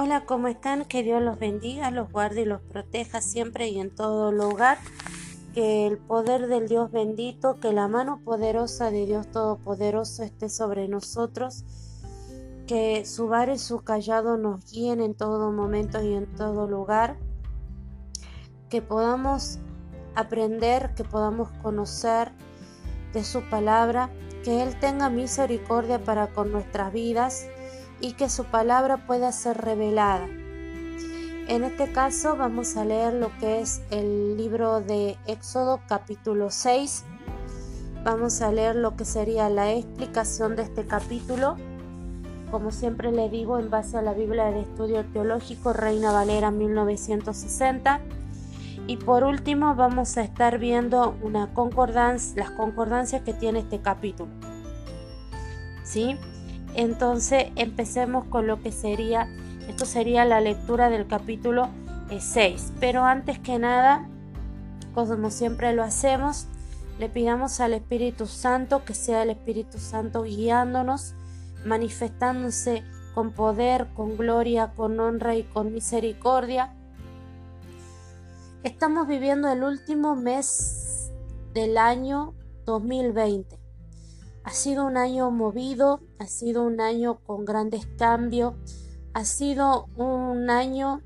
Hola, ¿cómo están? Que Dios los bendiga, los guarde y los proteja siempre y en todo lugar. Que el poder del Dios bendito, que la mano poderosa de Dios Todopoderoso esté sobre nosotros. Que su bar y su callado nos guíen en todo momento y en todo lugar. Que podamos aprender, que podamos conocer de su palabra. Que Él tenga misericordia para con nuestras vidas y que su palabra pueda ser revelada. En este caso vamos a leer lo que es el libro de Éxodo capítulo 6. Vamos a leer lo que sería la explicación de este capítulo. Como siempre le digo, en base a la Biblia de Estudio Teológico Reina Valera 1960. Y por último vamos a estar viendo una concordancia, las concordancias que tiene este capítulo. ¿Sí? Entonces empecemos con lo que sería, esto sería la lectura del capítulo 6. Eh, Pero antes que nada, como siempre lo hacemos, le pidamos al Espíritu Santo que sea el Espíritu Santo guiándonos, manifestándose con poder, con gloria, con honra y con misericordia. Estamos viviendo el último mes del año 2020. Ha sido un año movido, ha sido un año con grandes cambios, ha sido un año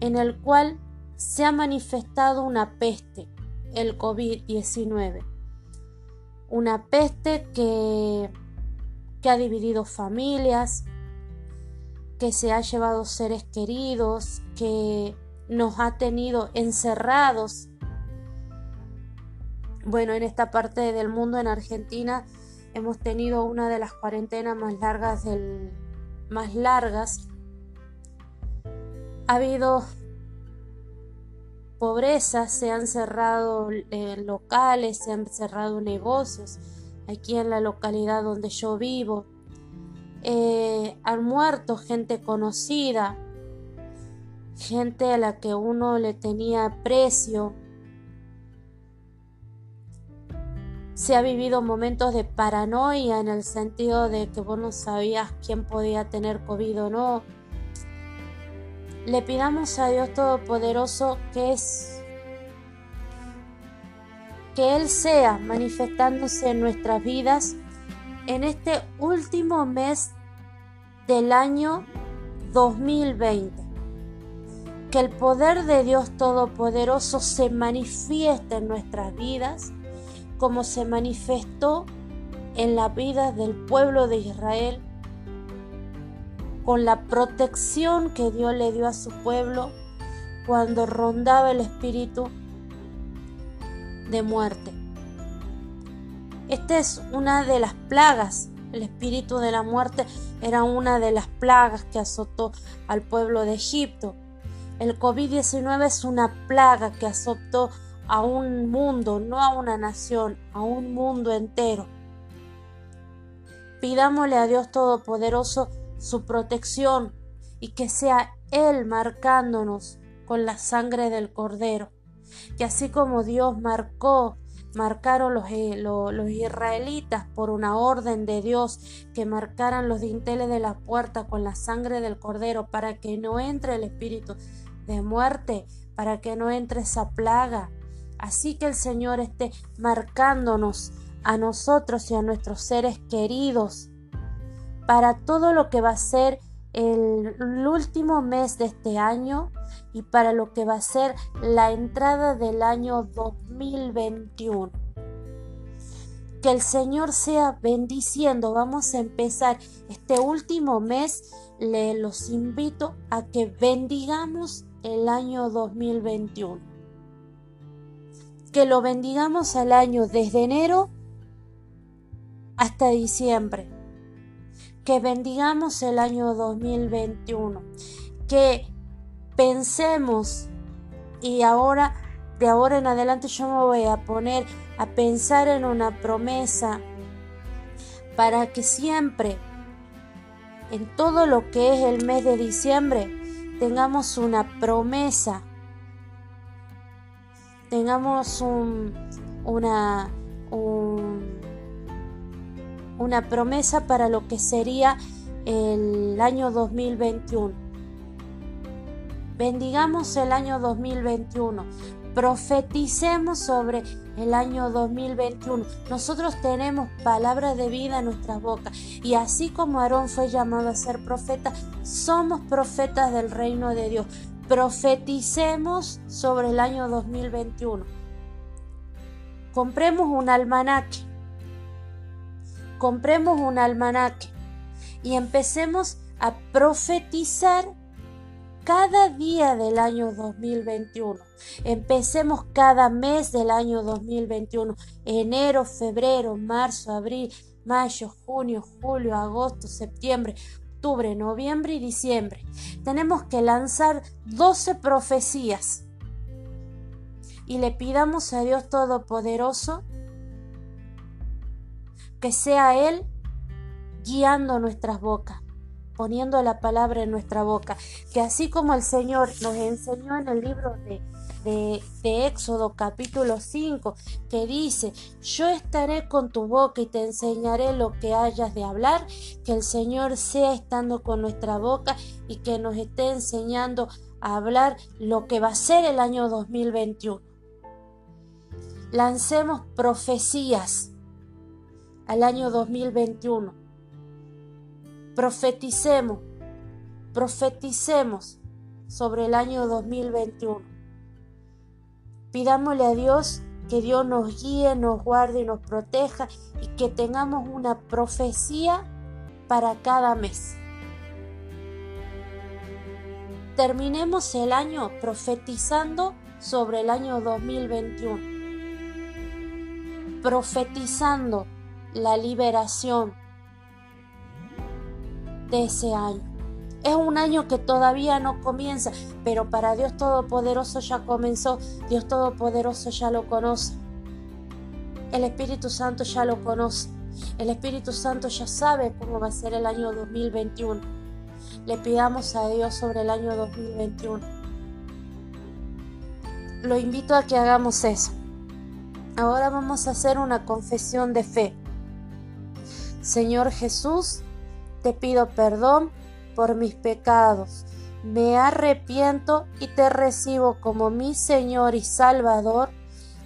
en el cual se ha manifestado una peste, el COVID-19. Una peste que, que ha dividido familias, que se ha llevado seres queridos, que nos ha tenido encerrados. Bueno, en esta parte del mundo, en Argentina, hemos tenido una de las cuarentenas más largas del más largas. Ha habido pobreza se han cerrado eh, locales se han cerrado negocios aquí en la localidad donde yo vivo. Eh, han muerto gente conocida gente a la que uno le tenía aprecio se ha vivido momentos de paranoia en el sentido de que vos no sabías quién podía tener COVID o no. Le pidamos a Dios Todopoderoso que es que Él sea manifestándose en nuestras vidas en este último mes del año 2020. Que el poder de Dios Todopoderoso se manifieste en nuestras vidas como se manifestó en la vida del pueblo de Israel, con la protección que Dios le dio a su pueblo cuando rondaba el espíritu de muerte. Esta es una de las plagas. El espíritu de la muerte era una de las plagas que azotó al pueblo de Egipto. El COVID-19 es una plaga que azotó a un mundo, no a una nación, a un mundo entero. Pidámosle a Dios Todopoderoso su protección y que sea Él marcándonos con la sangre del Cordero. Que así como Dios marcó, marcaron los, eh, los, israelitas por una orden de Dios, que marcaran los dinteles de la puerta con la sangre del Cordero para que no entre el espíritu de muerte, para que no entre esa plaga, Así que el Señor esté marcándonos a nosotros y a nuestros seres queridos para todo lo que va a ser el, último mes de este año y para lo que va a ser la entrada del año 2021. Que el Señor sea bendiciendo. Vamos a empezar este último mes. Le los invito a que bendigamos el año 2021 que lo bendigamos al año desde enero hasta diciembre. Que bendigamos el año 2021. Que pensemos y ahora, de ahora en adelante yo me voy a poner a pensar en una promesa para que siempre, en todo lo que es el mes de diciembre, tengamos una promesa tengamos una, una promesa para lo que sería el año 2021. Bendigamos el año 2021. Profeticemos sobre el año 2021. Nosotros tenemos palabras de vida en nuestras bocas. Y así como Aarón fue llamado a ser profeta, somos profetas del reino de Dios. Profeticemos sobre el año 2021. Compremos un almanaque. Compremos un almanaque y empecemos a profetizar cada día del año 2021. Empecemos cada mes del año 2021. Enero, febrero, marzo, abril, mayo, junio, julio, agosto, septiembre, octubre, noviembre y diciembre. Tenemos que lanzar 12 profecías. Y le pidamos a Dios Todopoderoso que sea Él guiando nuestras bocas poniendo la palabra en nuestra boca, que así como el Señor nos enseñó en el libro de, de, Éxodo capítulo 5, que dice, yo estaré con tu boca y te enseñaré lo que hayas de hablar, que el Señor sea estando con nuestra boca y que nos esté enseñando a hablar lo que va a ser el año 2021. Lancemos profecías al año 2021 Profeticemos, profeticemos sobre el año 2021. Pidámosle a Dios que Dios nos guíe, nos guarde y nos proteja y que tengamos una profecía para cada mes. Terminemos el año profetizando sobre el año 2021, profetizando la liberación, de ese año. Es un año que todavía no comienza, pero para Dios Todopoderoso ya comenzó, Dios Todopoderoso ya lo conoce. El Espíritu Santo ya lo conoce. El Espíritu Santo ya sabe cómo va a ser el año 2021. Le pidamos a Dios sobre el año 2021. Lo invito a que hagamos eso. Ahora vamos a hacer una confesión de fe. Señor Jesús, te pido perdón por mis pecados. Me arrepiento y te recibo como mi Señor y Salvador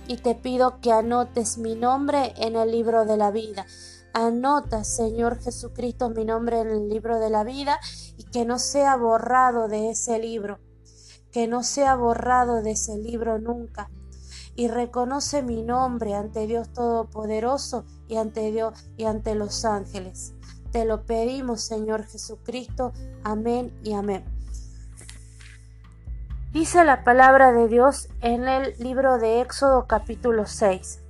y te pido que anotes mi nombre en el libro de la vida. Anota, Señor Jesucristo, mi nombre en el libro de la vida y que no sea borrado de ese libro, que no sea borrado de ese libro nunca. Y reconoce mi nombre ante Dios Todopoderoso y ante Dios y ante los ángeles. Te lo pedimos, Señor Jesucristo. Amén y amén. Dice la palabra de Dios en el libro de Éxodo capítulo 6.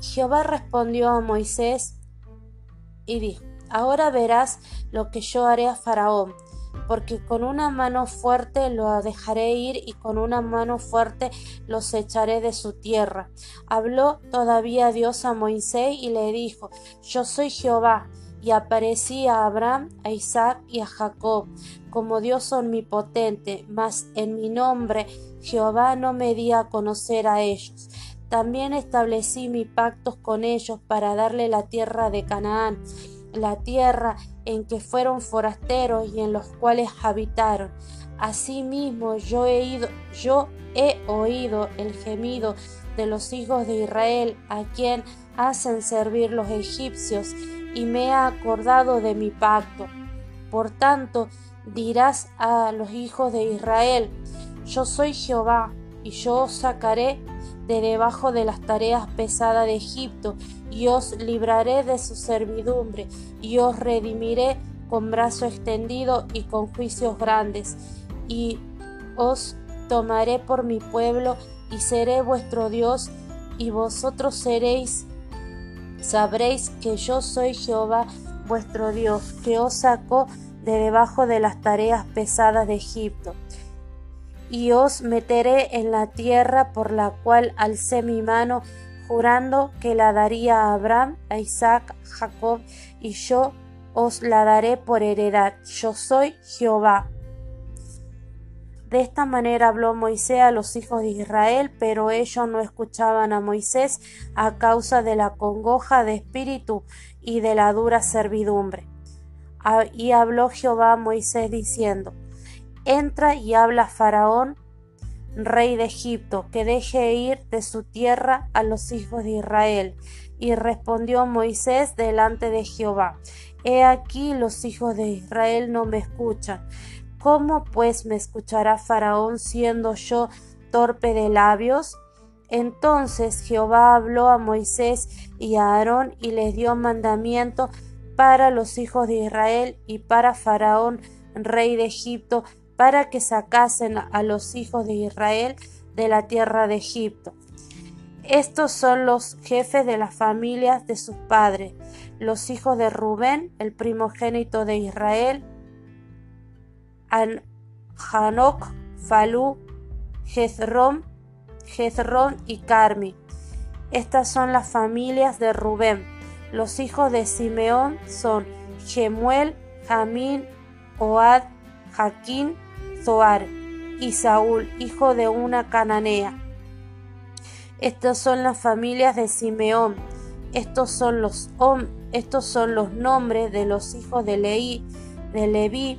Jehová respondió a Moisés y dijo, Ahora verás lo que yo haré a Faraón porque con una mano fuerte lo dejaré ir y con una mano fuerte los echaré de su tierra. Habló todavía Dios a Moisés y le dijo, Yo soy Jehová, y aparecí a Abraham, a Isaac y a Jacob, como Dios omnipotente, mas en mi nombre Jehová no me di a conocer a ellos. También establecí mis pactos con ellos para darle la tierra de Canaán la tierra en que fueron forasteros y en los cuales habitaron. Asimismo yo he, ido, yo he oído el gemido de los hijos de Israel, a quien hacen servir los egipcios, y me he acordado de mi pacto. Por tanto, dirás a los hijos de Israel, yo soy Jehová, y yo os sacaré de debajo de las tareas pesadas de Egipto, y os libraré de su servidumbre, y os redimiré con brazo extendido y con juicios grandes, y os tomaré por mi pueblo, y seré vuestro Dios, y vosotros seréis, sabréis que yo soy Jehová vuestro Dios, que os sacó de debajo de las tareas pesadas de Egipto. Y os meteré en la tierra por la cual alcé mi mano jurando que la daría a Abraham, a Isaac, a Jacob, y yo os la daré por heredad. Yo soy Jehová. De esta manera habló Moisés a los hijos de Israel, pero ellos no escuchaban a Moisés a causa de la congoja de espíritu y de la dura servidumbre. Y habló Jehová a Moisés diciendo, Entra y habla a Faraón, rey de Egipto, que deje ir de su tierra a los hijos de Israel. Y respondió Moisés delante de Jehová, He aquí los hijos de Israel no me escuchan. ¿Cómo pues me escuchará Faraón siendo yo torpe de labios? Entonces Jehová habló a Moisés y a Aarón y les dio mandamiento para los hijos de Israel y para Faraón, rey de Egipto, para que sacasen a los hijos de Israel de la tierra de Egipto. Estos son los jefes de las familias de sus padres, los hijos de Rubén, el primogénito de Israel, Hanok, Falú, Jezrón, Jezrón y Carmi. Estas son las familias de Rubén. Los hijos de Simeón son Gemuel, Jamín, Oad, Jaquín, Zoar y Saúl, hijo de una cananea. Estas son las familias de Simeón. Estos son los, estos son los nombres de los hijos de Leí, de Leví,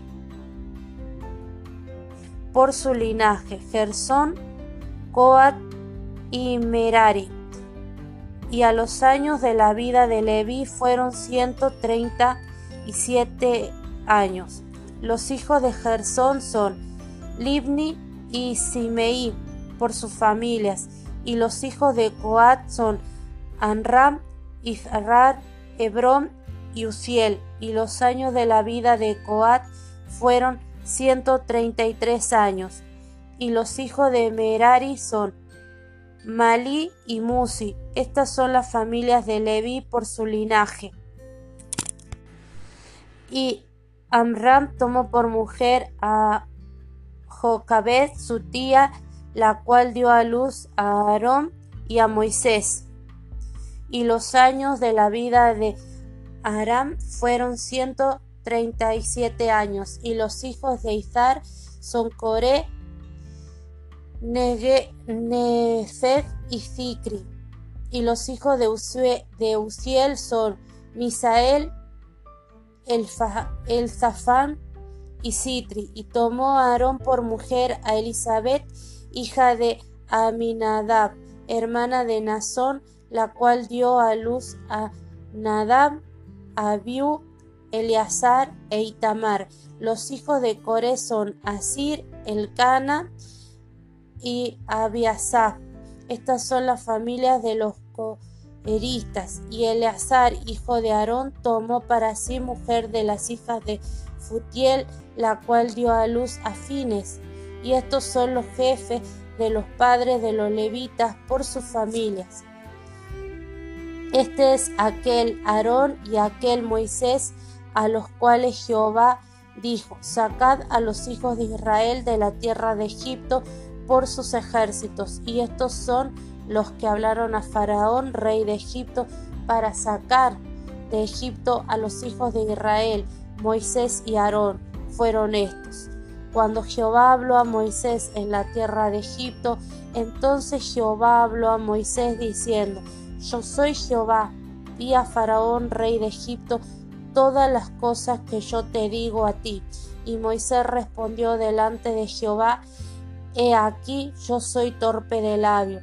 por su linaje, Gersón, Coat y Merari. Y a los años de la vida de Leví fueron ciento treinta y siete años. Los hijos de Gersón son Libni y Simei por sus familias y los hijos de Coat son Anram, Izrar, Hebrón y Uziel, y los años de la vida de Coat fueron 133 años, y los hijos de Merari son Malí y Musi. Estas son las familias de Leví por su linaje. Y Amram tomó por mujer a Jocabed, su tía, la cual dio a luz a Aarón y a Moisés. Y los años de la vida de Aram fueron ciento treinta y siete años, y los hijos de Izar son Coré, Nefeg y Zicri. Y los hijos de, Uziel son Misael, el, Zafán y Citri. Y tomó a Aarón por mujer a Elizabeth, hija de Aminadab, hermana de Nazón, la cual dio a luz a Nadab, Abiú, Eleazar e Itamar. Los hijos de Coré son Asir, Elcana y Abiasaf. Estas son las familias de los coeristas. Y Eleazar, hijo de Aarón, tomó para sí mujer de las hijas de Futiel, la cual dio a luz a Fines y estos son los jefes de los padres de los levitas por sus familias. Este es aquel Aarón y aquel Moisés a los cuales Jehová dijo, sacad a los hijos de Israel de la tierra de Egipto por sus ejércitos. Y estos son los que hablaron a Faraón, rey de Egipto, para sacar de Egipto a los hijos de Israel. Moisés y Aarón fueron estos. Cuando Jehová habló a Moisés en la tierra de Egipto, entonces Jehová habló a Moisés diciendo, Yo soy Jehová, di a Faraón, rey de Egipto, todas las cosas que yo te digo a ti. Y Moisés respondió delante de Jehová, He aquí yo soy torpe de labio.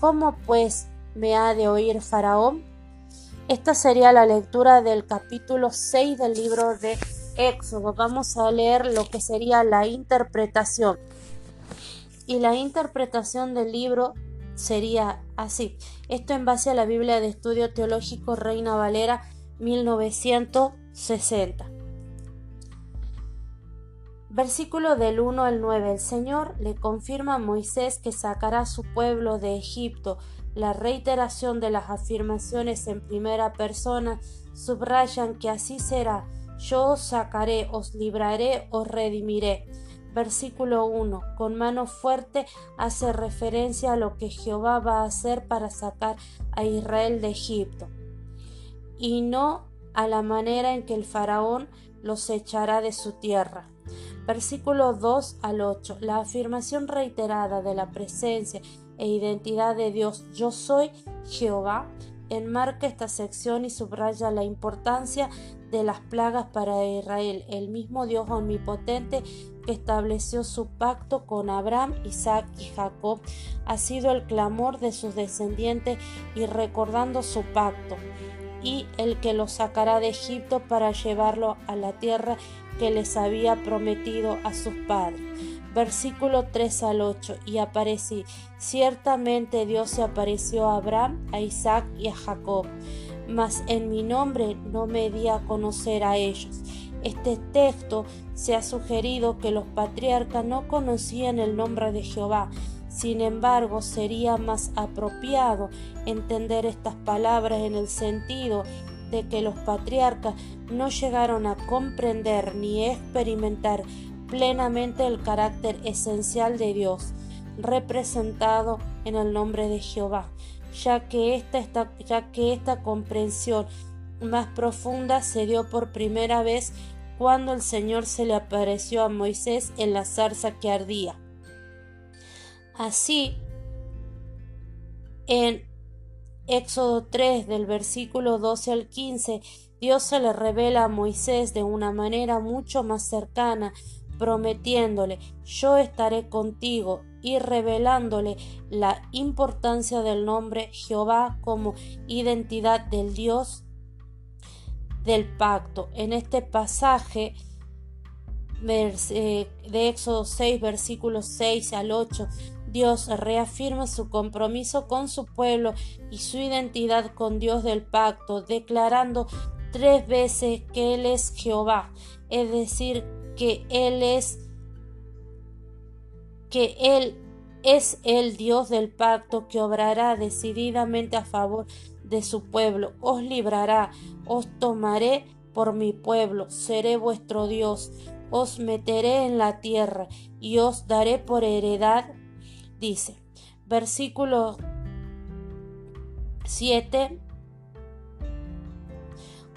¿Cómo pues me ha de oír Faraón? Esta sería la lectura del capítulo 6 del libro de Éxodo vamos a leer lo que sería la interpretación. Y la interpretación del libro sería así. Esto en base a la Biblia de Estudio Teológico Reina Valera 1960. Versículo del 1 al 9. El Señor le confirma a Moisés que sacará a su pueblo de Egipto. La reiteración de las afirmaciones en primera persona subrayan que así será yo os sacaré, os libraré, os redimiré. Versículo 1. Con mano fuerte hace referencia a lo que Jehová va a hacer para sacar a Israel de Egipto, y no a la manera en que el faraón los echará de su tierra. Versículo 2 al 8. La afirmación reiterada de la presencia e identidad de Dios, yo soy Jehová, enmarca esta sección y subraya la importancia de las plagas para Israel, el mismo Dios omnipotente que estableció su pacto con Abraham, Isaac y Jacob, ha sido el clamor de sus descendientes y recordando su pacto, y el que los sacará de Egipto para llevarlo a la tierra que les había prometido a sus padres. Versículo 3 al 8. Y aparecí. Ciertamente Dios se apareció a Abraham, a Isaac y a Jacob, mas en mi nombre no me di a conocer a ellos. Este texto se ha sugerido que los patriarcas no conocían el nombre de Jehová, sin embargo, sería más apropiado entender estas palabras en el sentido de que los patriarcas no llegaron a comprender ni experimentar plenamente el carácter esencial de Dios, representado en el nombre de Jehová, ya que esta, ya que esta comprensión más profunda se dio por primera vez cuando el Señor se le apareció a Moisés en la zarza que ardía. Así, en Éxodo 3 del versículo 12 al 15, Dios se le revela a Moisés de una manera mucho más cercana, prometiéndole, yo estaré contigo y revelándole la importancia del nombre Jehová como identidad del Dios del pacto. En este pasaje eh, de Éxodo 6, versículos 6 al 8, Dios reafirma su compromiso con su pueblo y su identidad con Dios del pacto, declarando tres veces que Él es Jehová, es decir, que Él es que Él es el Dios del pacto que obrará decididamente a favor de su pueblo, os librará, os tomaré por mi pueblo, seré vuestro Dios, os meteré en la tierra y os daré por heredad dice, versículo 7,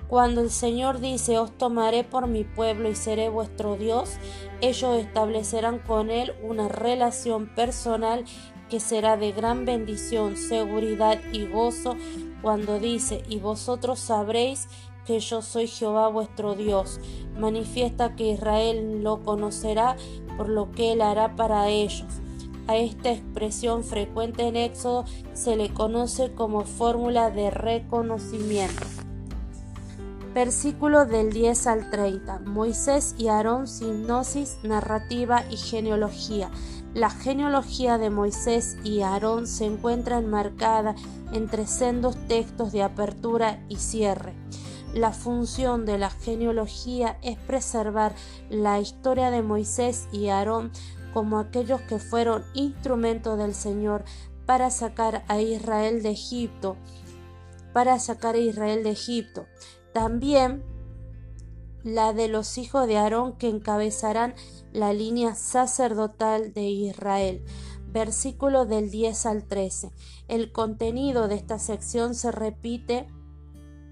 cuando el Señor dice, os tomaré por mi pueblo y seré vuestro Dios, ellos establecerán con Él una relación personal que será de gran bendición, seguridad y gozo cuando dice, y vosotros sabréis que yo soy Jehová vuestro Dios. Manifiesta que Israel lo conocerá por lo que Él hará para ellos. A esta expresión frecuente en Éxodo se le conoce como fórmula de reconocimiento. Versículo del 10 al 30. Moisés y Aarón, sinopsis, narrativa y genealogía. La genealogía de Moisés y Aarón se encuentra enmarcada entre sendos textos de apertura y cierre. La función de la genealogía es preservar la historia de Moisés y Aarón como aquellos que fueron instrumentos del Señor para sacar a Israel de Egipto, para sacar a Israel de Egipto. También la de los hijos de Aarón que encabezarán la línea sacerdotal de Israel. Versículo del 10 al 13. El contenido de esta sección se repite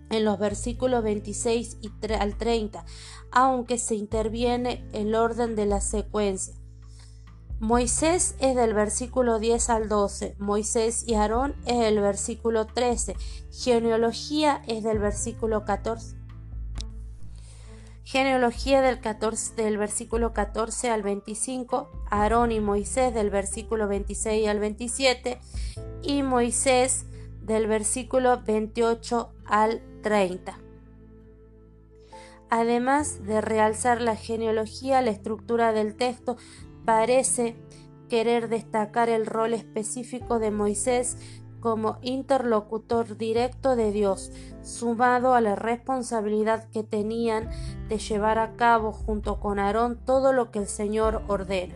en los versículos 26 y al 30, aunque se interviene el orden de la secuencia. Moisés es del versículo 10 al 12, Moisés y Aarón es del versículo 13, genealogía es del versículo 14. Genealogía del, 14, del versículo 14 al 25, Aarón y Moisés del versículo 26 al 27 y Moisés del versículo 28 al 30. Además de realzar la genealogía, la estructura del texto parece querer destacar el rol específico de Moisés como interlocutor directo de Dios, sumado a la responsabilidad que tenían de llevar a cabo junto con Aarón todo lo que el Señor ordena.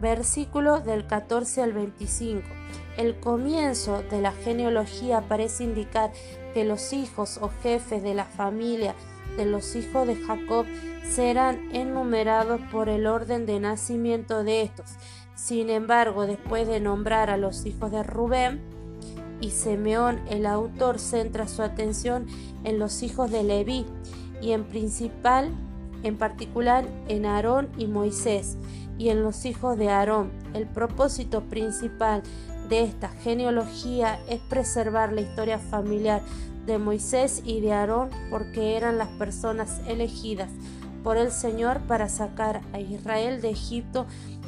Versículo del 14 al 25. El comienzo de la genealogía parece indicar que los hijos o jefes de la familia de los hijos de Jacob serán enumerados por el orden de nacimiento de estos. Sin embargo, después de nombrar a los hijos de Rubén y Simeón, el autor centra su atención en los hijos de Leví y en principal, en particular en Aarón y Moisés y en los hijos de Aarón. El propósito principal de esta genealogía es preservar la historia familiar de Moisés y de Aarón porque eran las personas elegidas por el Señor para sacar a Israel de Egipto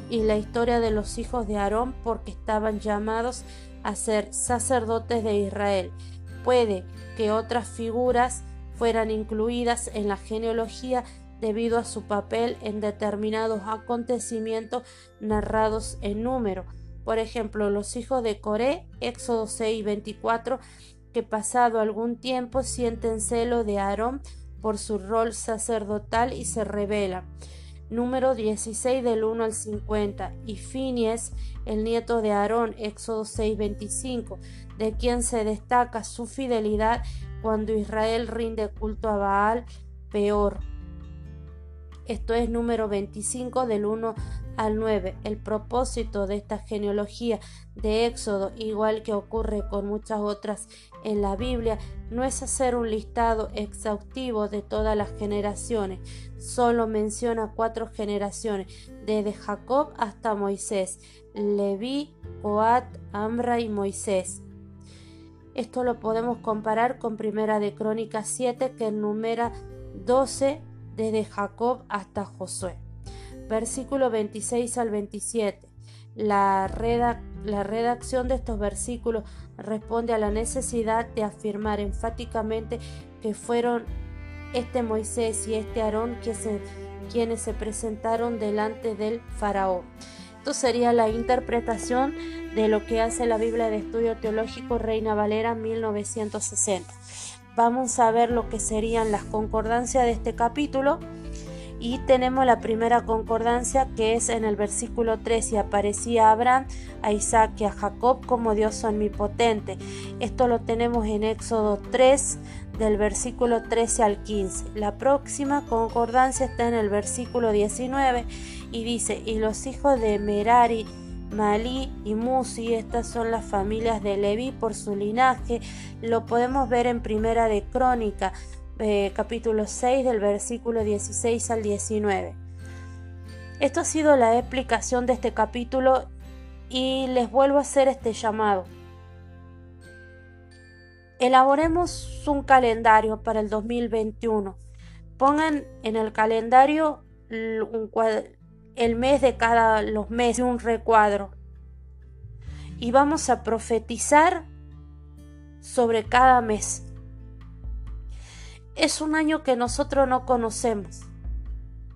y la historia de los hijos de Aarón porque estaban llamados a ser sacerdotes de Israel. Puede que otras figuras fueran incluidas en la genealogía debido a su papel en determinados acontecimientos narrados en número. Por ejemplo, los hijos de Coré, Éxodo 6 24, que pasado algún tiempo sienten celo de Aarón por su rol sacerdotal y se revela. Número 16 del 1 al 50 y Finies, el nieto de Aarón, Éxodo 6 25, de quien se destaca su fidelidad cuando Israel rinde culto a Baal peor. Esto es número 25 del 1 al 9. El propósito de esta genealogía de Éxodo, igual que ocurre con muchas otras en la Biblia, no es hacer un listado exhaustivo de todas las generaciones, solo menciona cuatro generaciones, desde Jacob hasta Moisés, Leví, Coat, Amra y Moisés. Esto lo podemos comparar con Primera de Crónicas 7 que enumera 12 desde Jacob hasta Josué versículo 26 al 27. La, la redacción de estos versículos responde a la necesidad de afirmar enfáticamente que fueron este Moisés y este Aarón quienes se presentaron delante del faraón. Esto sería la interpretación de lo que hace la Biblia de Estudio Teológico Reina Valera 1960. Vamos a ver lo que serían las concordancias de este capítulo y tenemos la primera concordancia que es en el versículo 3 y aparecía Abraham, a Isaac y a Jacob como Dios omnipotente. Esto lo tenemos en Éxodo 3 del versículo 13 al 15. La próxima concordancia está en el versículo 19 y dice, y los hijos de Merari, Malí y Musi, estas son las familias de Leví por su linaje, lo podemos ver en Primera de Crónica eh, capítulo 6 del versículo 16 al 19. Esto ha sido la explicación de este capítulo y les vuelvo a hacer este llamado. Elaboremos un calendario para el 2021. Pongan en el calendario el mes de cada los meses, un recuadro. Y vamos a profetizar sobre cada mes es un año que nosotros no conocemos,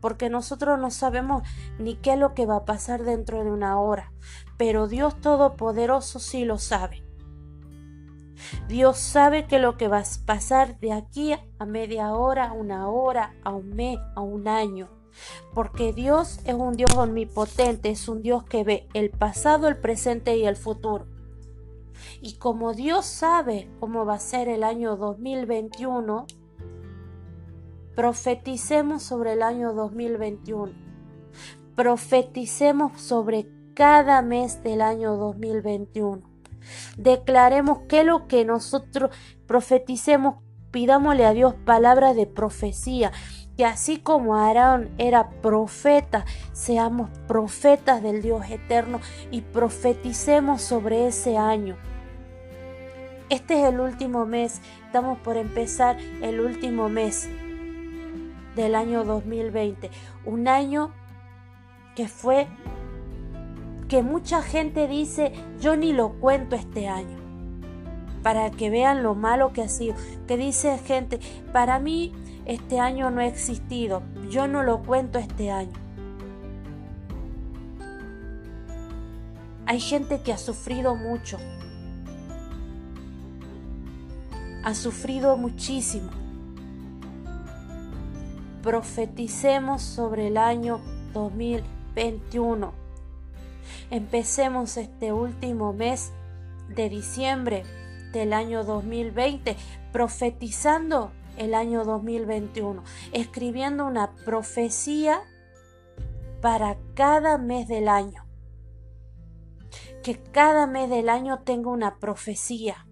porque nosotros no sabemos ni qué es lo que va a pasar dentro de una hora, pero Dios Todopoderoso sí lo sabe. Dios sabe que lo que va a pasar de aquí a media hora, a una hora, a un mes, a un año. Porque Dios es un Dios omnipotente, es un Dios que ve el pasado, el presente y el futuro. Y como Dios sabe cómo va a ser el año 2021, Profeticemos sobre el año 2021. Profeticemos sobre cada mes del año 2021. Declaremos que lo que nosotros profeticemos, pidámosle a Dios palabras de profecía, que así como Aarón era profeta, seamos profetas del Dios eterno y profeticemos sobre ese año. Este es el último mes, estamos por empezar el último mes del año 2020. Un año que fue que mucha gente dice, yo ni lo cuento este año. Para que vean lo malo que ha sido. Que dice gente, para mí este año no ha existido. Yo no lo cuento este año. Hay gente que ha sufrido mucho. Ha sufrido muchísimo profeticemos sobre el año 2021. Empecemos este último mes de diciembre del año 2020 profetizando el año 2021, escribiendo una profecía para cada mes del año. Que cada mes del año tenga una profecía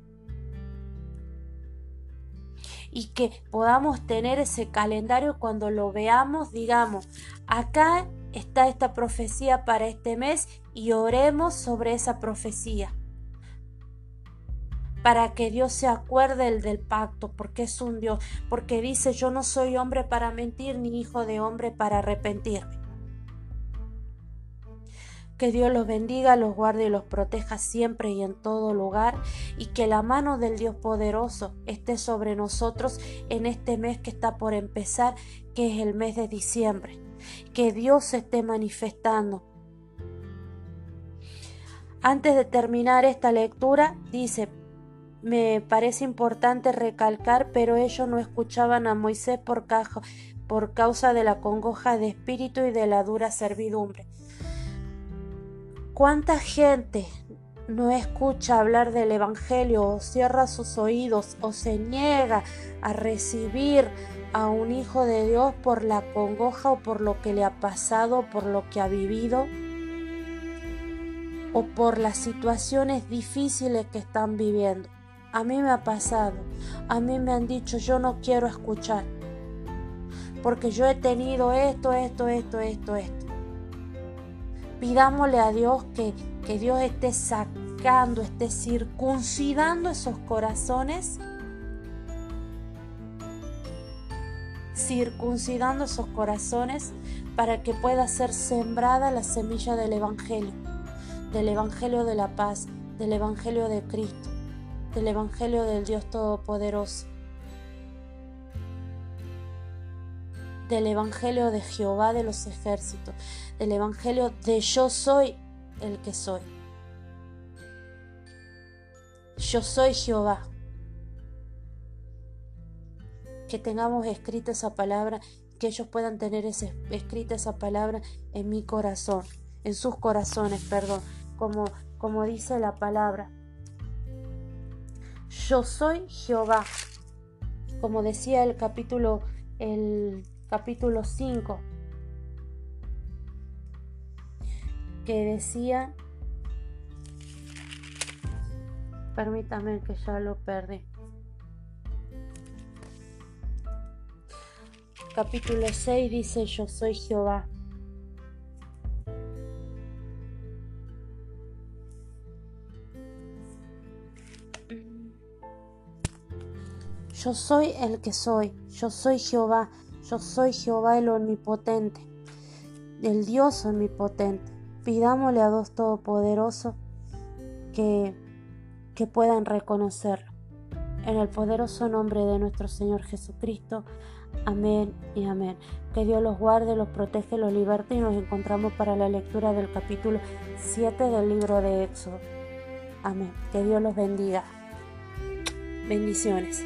y que podamos tener ese calendario cuando lo veamos, digamos, acá está esta profecía para este mes y oremos sobre esa profecía. para que Dios se acuerde del pacto, porque es un Dios, porque dice yo no soy hombre para mentir ni hijo de hombre para arrepentirme. Que Dios los bendiga, los guarde y los proteja siempre y en todo lugar y que la mano del Dios poderoso esté sobre nosotros en este mes que está por empezar, que es el mes de diciembre. Que Dios se esté manifestando. Antes de terminar esta lectura, dice, me parece importante recalcar, pero ellos no escuchaban a Moisés por, por causa de la congoja de espíritu y de la dura servidumbre. ¿Cuánta gente no escucha hablar del Evangelio o cierra sus oídos o se niega a recibir a un hijo de Dios por la congoja o por lo que le ha pasado, por lo que ha vivido o por las situaciones difíciles que están viviendo? A mí me ha pasado, a mí me han dicho yo no quiero escuchar porque yo he tenido esto, esto, esto, esto, esto. Pidámosle a Dios que, que Dios esté sacando, esté circuncidando esos corazones. Circuncidando esos corazones para que pueda ser sembrada la semilla del Evangelio, del Evangelio de la paz, del Evangelio de Cristo, del Evangelio del Dios Todopoderoso. del Evangelio de Jehová de los ejércitos, del Evangelio de yo soy el que soy. Yo soy Jehová. Que tengamos escrita esa palabra, que ellos puedan tener escrita esa palabra en mi corazón, en sus corazones, perdón, como, como dice la palabra. Yo soy Jehová. Como decía el capítulo, el capítulo 5, que decía, permítame que ya lo perdí. Capítulo 6 dice, yo soy Jehová. Yo soy el que soy, yo soy Jehová, yo soy Jehová el omnipotente, el Dios omnipotente. Pidámosle a Dios Todopoderoso que, que puedan reconocerlo. En el poderoso nombre de nuestro Señor Jesucristo. Amén y amén. Que Dios los guarde, los protege, los liberte y nos encontramos para la lectura del capítulo 7 del libro de Éxodo. Amén. Que Dios los bendiga. Bendiciones.